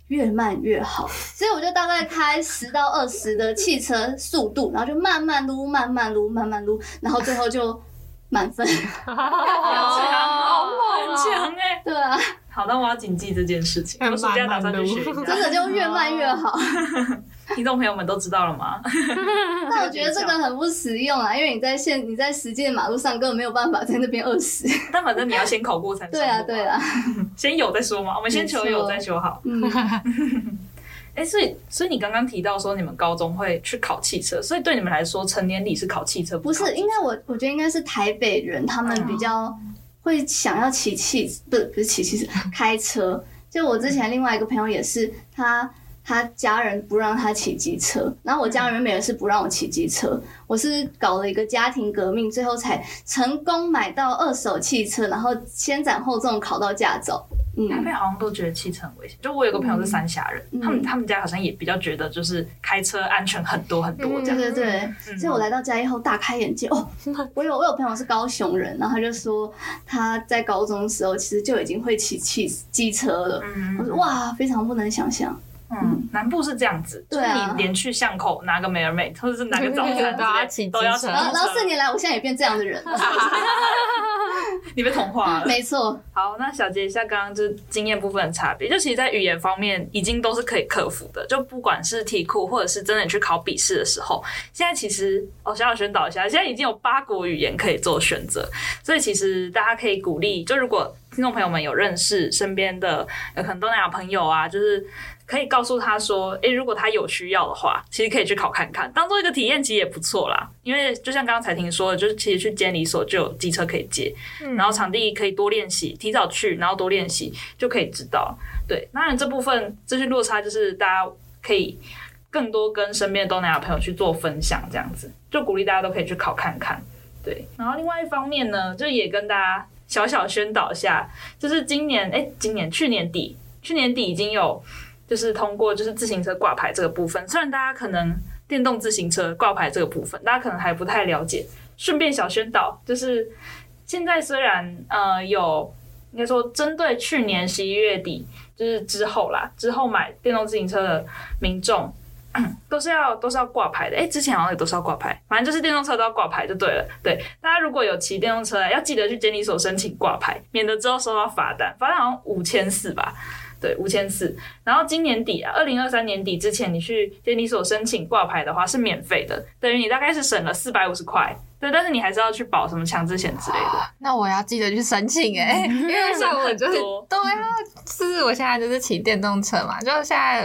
越慢越好，所以我就大概开十到二十的汽车速度，然后就慢慢撸，慢慢撸，慢慢撸，然后最后就满分。好强，好猛，很强哎！对啊，好，那我要谨记这件事情，我暑假打算去学一下，真的就越慢越好。听众朋友们都知道了吗？那我觉得这个很不实用啊，因为你在现你在实际的马路上根本没有办法在那边饿死。但反正你要先考过才能。对啊，对啊，先有再说嘛。我们先求有再求好。嗯。哎、欸，所以所以你刚刚提到说你们高中会去考汽车，所以对你们来说成年礼是考汽车，不，汽车不是？应该我我觉得应该是台北人他们比较会想要骑汽，不是不是骑汽车，开车。就我之前另外一个朋友也是他。他家人不让他骑机车，然后我家人原本也是不让我骑机车，我是搞了一个家庭革命，最后才成功买到二手汽车，然后先斩后奏考到驾照。嗯，台北好像都觉得汽车很危险，就我有个朋友是三峡人，嗯、他们他们家好像也比较觉得就是开车安全很多很多这样。对对对，嗯、所以我来到家以后大开眼界哦。我有我有朋友是高雄人，然后他就说他在高中的时候其实就已经会骑汽机车了。嗯，我说哇，非常不能想象。嗯，南部是这样子，就是你连去巷口拿个美而美，或者是拿个早餐 都要骑都要骑。然后然后四年来，我现在也变这样的人了。你被同化了，没错。好，那小结一下刚刚就是经验部分的差别，就其实，在语言方面已经都是可以克服的。就不管是题库，或者是真的去考笔试的时候，现在其实哦，小小宣导一下，现在已经有八国语言可以做选择，所以其实大家可以鼓励，就如果听众朋友们有认识身边的有可能东南亚朋友啊，就是。可以告诉他说，诶、欸，如果他有需要的话，其实可以去考看看，当做一个体验，其实也不错啦。因为就像刚刚才听说的，就是其实去监理所就有机车可以借，嗯、然后场地可以多练习，提早去，然后多练习就可以知道。对，当然这部分资讯落差就是大家可以更多跟身边的东南亚朋友去做分享，这样子就鼓励大家都可以去考看看。对，然后另外一方面呢，就也跟大家小小宣导一下，就是今年，哎、欸，今年去年底，去年底已经有。就是通过就是自行车挂牌这个部分，虽然大家可能电动自行车挂牌这个部分，大家可能还不太了解。顺便小宣导，就是现在虽然呃有应该说针对去年十一月底就是之后啦，之后买电动自行车的民众 都是要都是要挂牌的。诶、欸，之前好像也都是要挂牌，反正就是电动车都要挂牌就对了。对，大家如果有骑电动车，要记得去监理所申请挂牌，免得之后收到罚单，罚单好像五千四吧。对，五千四。然后今年底啊，二零二三年底之前，你去监理所申请挂牌的话是免费的，等于你大概是省了四百五十块。对，但是你还是要去保什么强制险之类的。那我要记得去申请哎、欸、因为像我就是对啊，就是我现在就是骑电动车嘛，就现在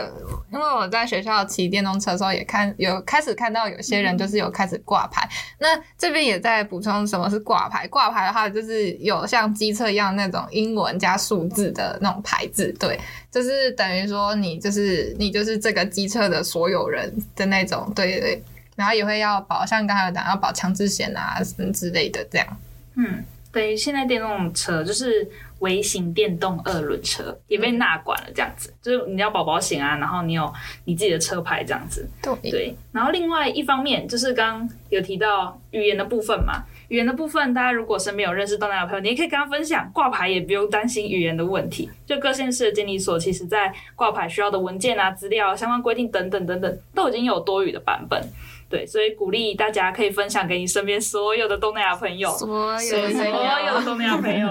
因为我在学校骑电动车的时候也看有开始看到有些人就是有开始挂牌。嗯、那这边也在补充什么是挂牌？挂牌的话就是有像机车一样那种英文加数字的那种牌子，对，就是等于说你就是你就是这个机车的所有人的那种，对对对。然后也会要保，像刚才有讲要保强制险啊什么之类的，这样。嗯，对，现在电动车就是微型电动二轮车也被纳管了，这样子，嗯、就是你要保保险啊，然后你有你自己的车牌这样子。对，对。然后另外一方面就是刚刚有提到语言的部分嘛，语言的部分，大家如果身边有认识东南亚朋友，你也可以跟他分享挂牌，也不用担心语言的问题。就各县市的监理所，其实在挂牌需要的文件啊、资料、相关规定等等等等，都已经有多语的版本。对，所以鼓励大家可以分享给你身边所有的东南亚朋友，所有的所有的东南亚朋友。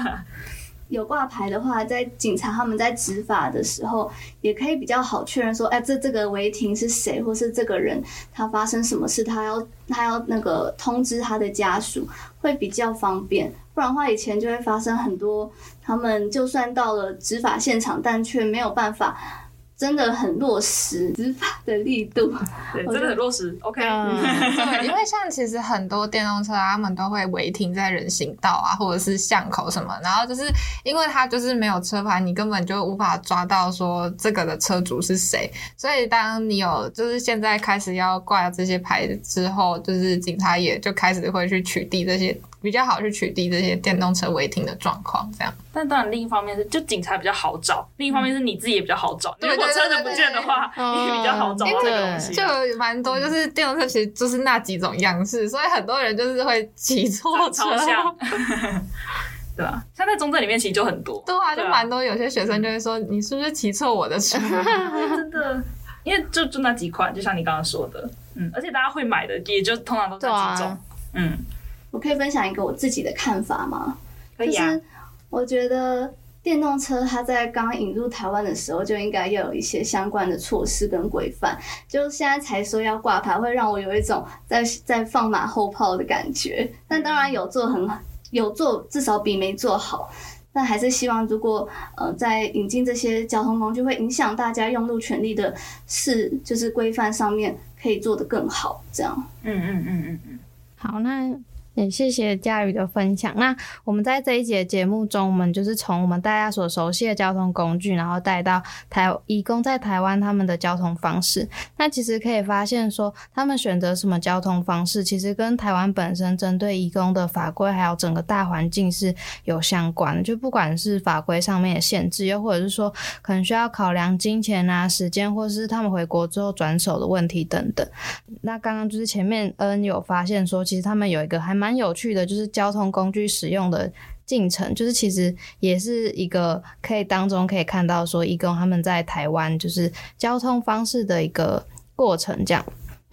有挂牌的话，在警察他们在执法的时候，也可以比较好确认说，哎，这这个违停是谁，或是这个人他发生什么事，他要他要那个通知他的家属，会比较方便。不然的话，以前就会发生很多，他们就算到了执法现场，但却没有办法。真的很落实执法的力度，对，真的很落实。OK，嗯，对，因为像其实很多电动车啊，他们都会违停在人行道啊，或者是巷口什么，然后就是因为他就是没有车牌，你根本就无法抓到说这个的车主是谁。所以当你有就是现在开始要挂这些牌之后，就是警察也就开始会去取缔这些。比较好去取缔这些电动车违停的状况，这样。但当然，另一方面是就警察比较好找，另一方面是你自己也比较好找。如果车子不见的话，你也比较好找这个东西。就蛮多，就是电动车其实就是那几种样式，所以很多人就是会骑错车。对啊，像在中正里面其实就很多。对啊，就蛮多。有些学生就会说：“你是不是骑错我的车？” 真的，因为就就那几款，就像你刚刚说的，嗯，而且大家会买的，也就通常都是这几种，嗯。我可以分享一个我自己的看法吗？可以啊。就是我觉得电动车它在刚引入台湾的时候就应该要有一些相关的措施跟规范。就现在才说要挂牌，会让我有一种在在放马后炮的感觉。但当然有做很有做，至少比没做好。但还是希望，如果呃在引进这些交通工具会影响大家用路权利的事，就是规范上面可以做得更好。这样。嗯嗯嗯嗯嗯。好，那。也谢谢佳宇的分享。那我们在这一节节目中，我们就是从我们大家所熟悉的交通工具，然后带到台移工在台湾他们的交通方式。那其实可以发现说，他们选择什么交通方式，其实跟台湾本身针对移工的法规还有整个大环境是有相关的。就不管是法规上面的限制，又或者是说可能需要考量金钱啊、时间，或者是他们回国之后转手的问题等等。那刚刚就是前面恩有发现说，其实他们有一个还蛮。蛮有趣的，就是交通工具使用的进程，就是其实也是一个可以当中可以看到说，义工他们在台湾就是交通方式的一个过程，这样。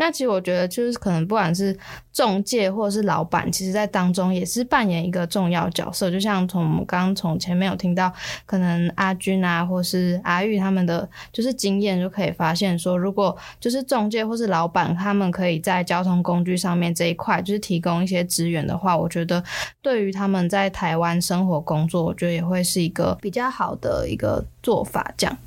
那其实我觉得，就是可能不管是中介或者是老板，其实在当中也是扮演一个重要角色。就像从我们刚刚从前面有听到，可能阿军啊，或是阿玉他们的就是经验，就可以发现说，如果就是中介或是老板，他们可以在交通工具上面这一块，就是提供一些资源的话，我觉得对于他们在台湾生活工作，我觉得也会是一个比较好的一个做法。这样，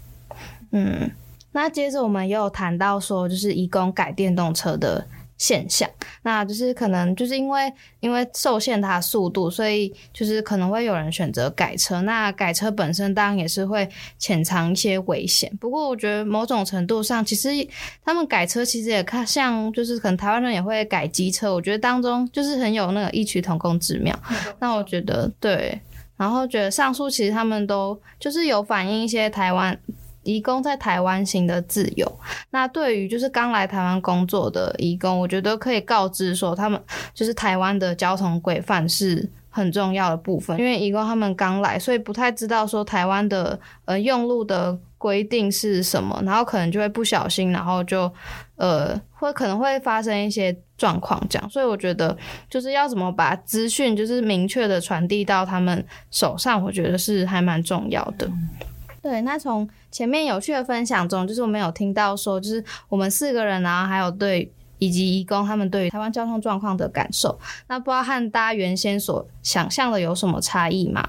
嗯。那接着我们也有谈到说，就是移工改电动车的现象，那就是可能就是因为因为受限它的速度，所以就是可能会有人选择改车。那改车本身当然也是会潜藏一些危险。不过我觉得某种程度上，其实他们改车其实也看像就是可能台湾人也会改机车。我觉得当中就是很有那个异曲同工之妙。那我觉得对，然后觉得上述其实他们都就是有反映一些台湾。移工在台湾行的自由，那对于就是刚来台湾工作的移工，我觉得可以告知说，他们就是台湾的交通规范是很重要的部分。因为移工他们刚来，所以不太知道说台湾的呃用路的规定是什么，然后可能就会不小心，然后就呃会可能会发生一些状况这样。所以我觉得就是要怎么把资讯就是明确的传递到他们手上，我觉得是还蛮重要的。对，那从前面有趣的分享中，就是我们有听到说，就是我们四个人，然后还有对以及移工他们对于台湾交通状况的感受，那不知道和大家原先所想象的有什么差异吗？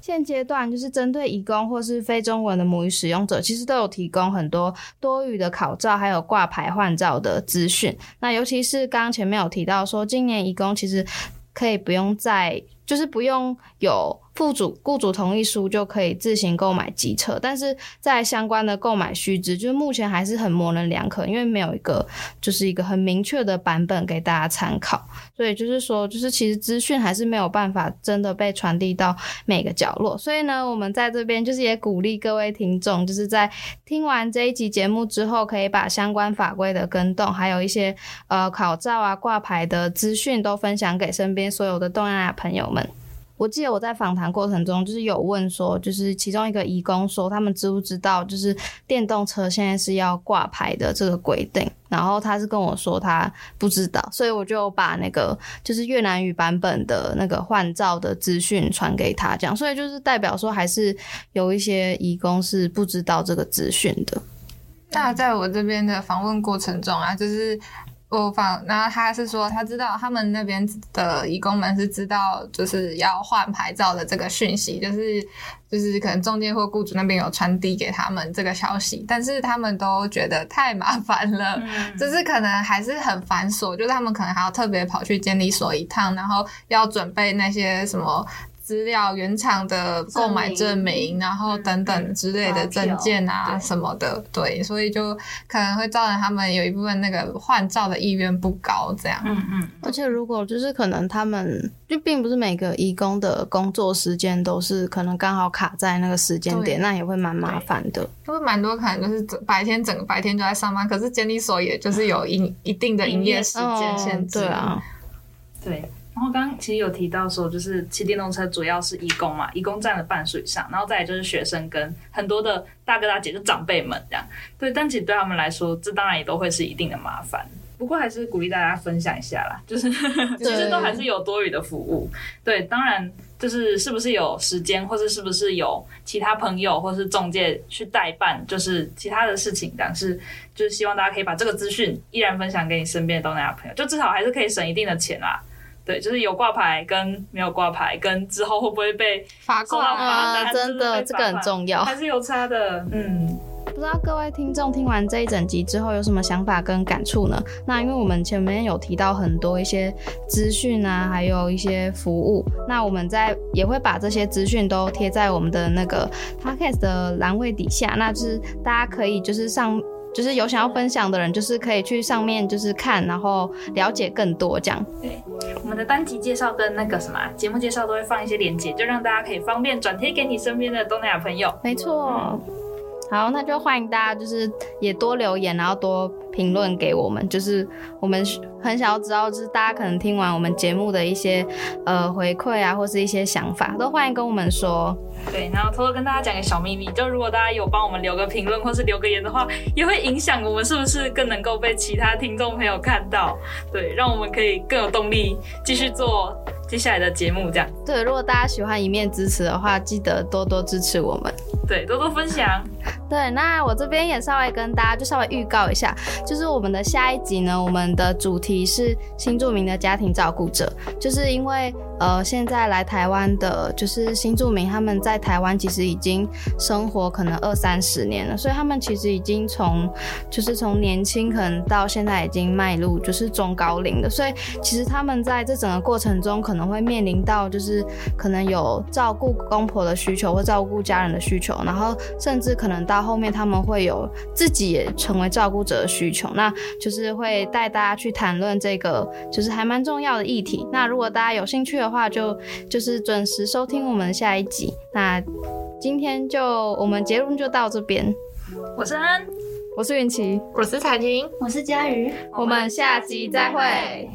现阶段就是针对移工或是非中文的母语使用者，其实都有提供很多多语的考照，还有挂牌换照的资讯。那尤其是刚刚前面有提到说，今年移工其实可以不用再，就是不用有。雇主、雇主同意书就可以自行购买机车，但是在相关的购买须知，就是目前还是很模棱两可，因为没有一个就是一个很明确的版本给大家参考，所以就是说，就是其实资讯还是没有办法真的被传递到每个角落。所以呢，我们在这边就是也鼓励各位听众，就是在听完这一集节目之后，可以把相关法规的更动，还有一些呃考照啊、挂牌的资讯都分享给身边所有的东南亚朋友们。我记得我在访谈过程中，就是有问说，就是其中一个移工说，他们知不知道，就是电动车现在是要挂牌的这个规定，然后他是跟我说他不知道，所以我就把那个就是越南语版本的那个换照的资讯传给他，这样，所以就是代表说还是有一些移工是不知道这个资讯的。那在我这边的访问过程中啊，就是。我访，然后他是说，他知道他们那边的移工们是知道，就是要换牌照的这个讯息，就是就是可能中介或雇主那边有传递给他们这个消息，但是他们都觉得太麻烦了，嗯、就是可能还是很繁琐，就是他们可能还要特别跑去监理所一趟，然后要准备那些什么。资料原厂的购买证明，然后等等之类的证件啊什么的，对，所以就可能会造成他们有一部分那个换照的意愿不高，这样。嗯嗯。而且如果就是可能他们就并不是每个义工的工作时间都是可能刚好卡在那个时间点，那也会蛮麻烦的。因为蛮多可能就是白天整个白天都在上班，可是监理所也就是有一一定的营业时间限制。对啊，对。然后刚刚其实有提到说，就是骑电动车主要是义工嘛，义工占了半数以上，然后再来就是学生跟很多的大哥大姐，就长辈们这样。对，但其实对他们来说，这当然也都会是一定的麻烦。不过还是鼓励大家分享一下啦，就是 其实都还是有多余的服务。对，当然就是是不是有时间，或是是不是有其他朋友或是中介去代办，就是其他的事情，但是就是希望大家可以把这个资讯依然分享给你身边的东南亚朋友，就至少还是可以省一定的钱啦。对，就是有挂牌跟没有挂牌，跟之后会不会被罚款啊？真的，这个很重要，还是有差的。嗯，不知道各位听众听完这一整集之后有什么想法跟感触呢？那因为我们前面有提到很多一些资讯啊，还有一些服务，那我们在也会把这些资讯都贴在我们的那个 podcast 的栏位底下，那就是大家可以就是上。就是有想要分享的人，就是可以去上面就是看，然后了解更多这样。对，我们的单集介绍跟那个什么节目介绍都会放一些链接，就让大家可以方便转贴给你身边的东南亚朋友。没错。嗯好，那就欢迎大家，就是也多留言，然后多评论给我们，就是我们很想要知道，就是大家可能听完我们节目的一些呃回馈啊，或是一些想法，都欢迎跟我们说。对，然后偷偷跟大家讲个小秘密，就如果大家有帮我们留个评论或是留个言的话，也会影响我们是不是更能够被其他听众朋友看到，对，让我们可以更有动力继续做接下来的节目，这样。对，如果大家喜欢一面之词的话，记得多多支持我们。对，多多分享。对，那我这边也稍微跟大家就稍微预告一下，就是我们的下一集呢，我们的主题是新住民的家庭照顾者，就是因为。呃，现在来台湾的，就是新住民，他们在台湾其实已经生活可能二三十年了，所以他们其实已经从，就是从年轻可能到现在已经迈入就是中高龄的，所以其实他们在这整个过程中可能会面临到就是可能有照顾公婆的需求或照顾家人的需求，然后甚至可能到后面他们会有自己也成为照顾者的需求，那就是会带大家去谈论这个就是还蛮重要的议题。那如果大家有兴趣的话，就就是准时收听我们下一集。那今天就我们结论就到这边。我是安，我是云奇，我是彩婷，我是佳瑜，我们下集再会。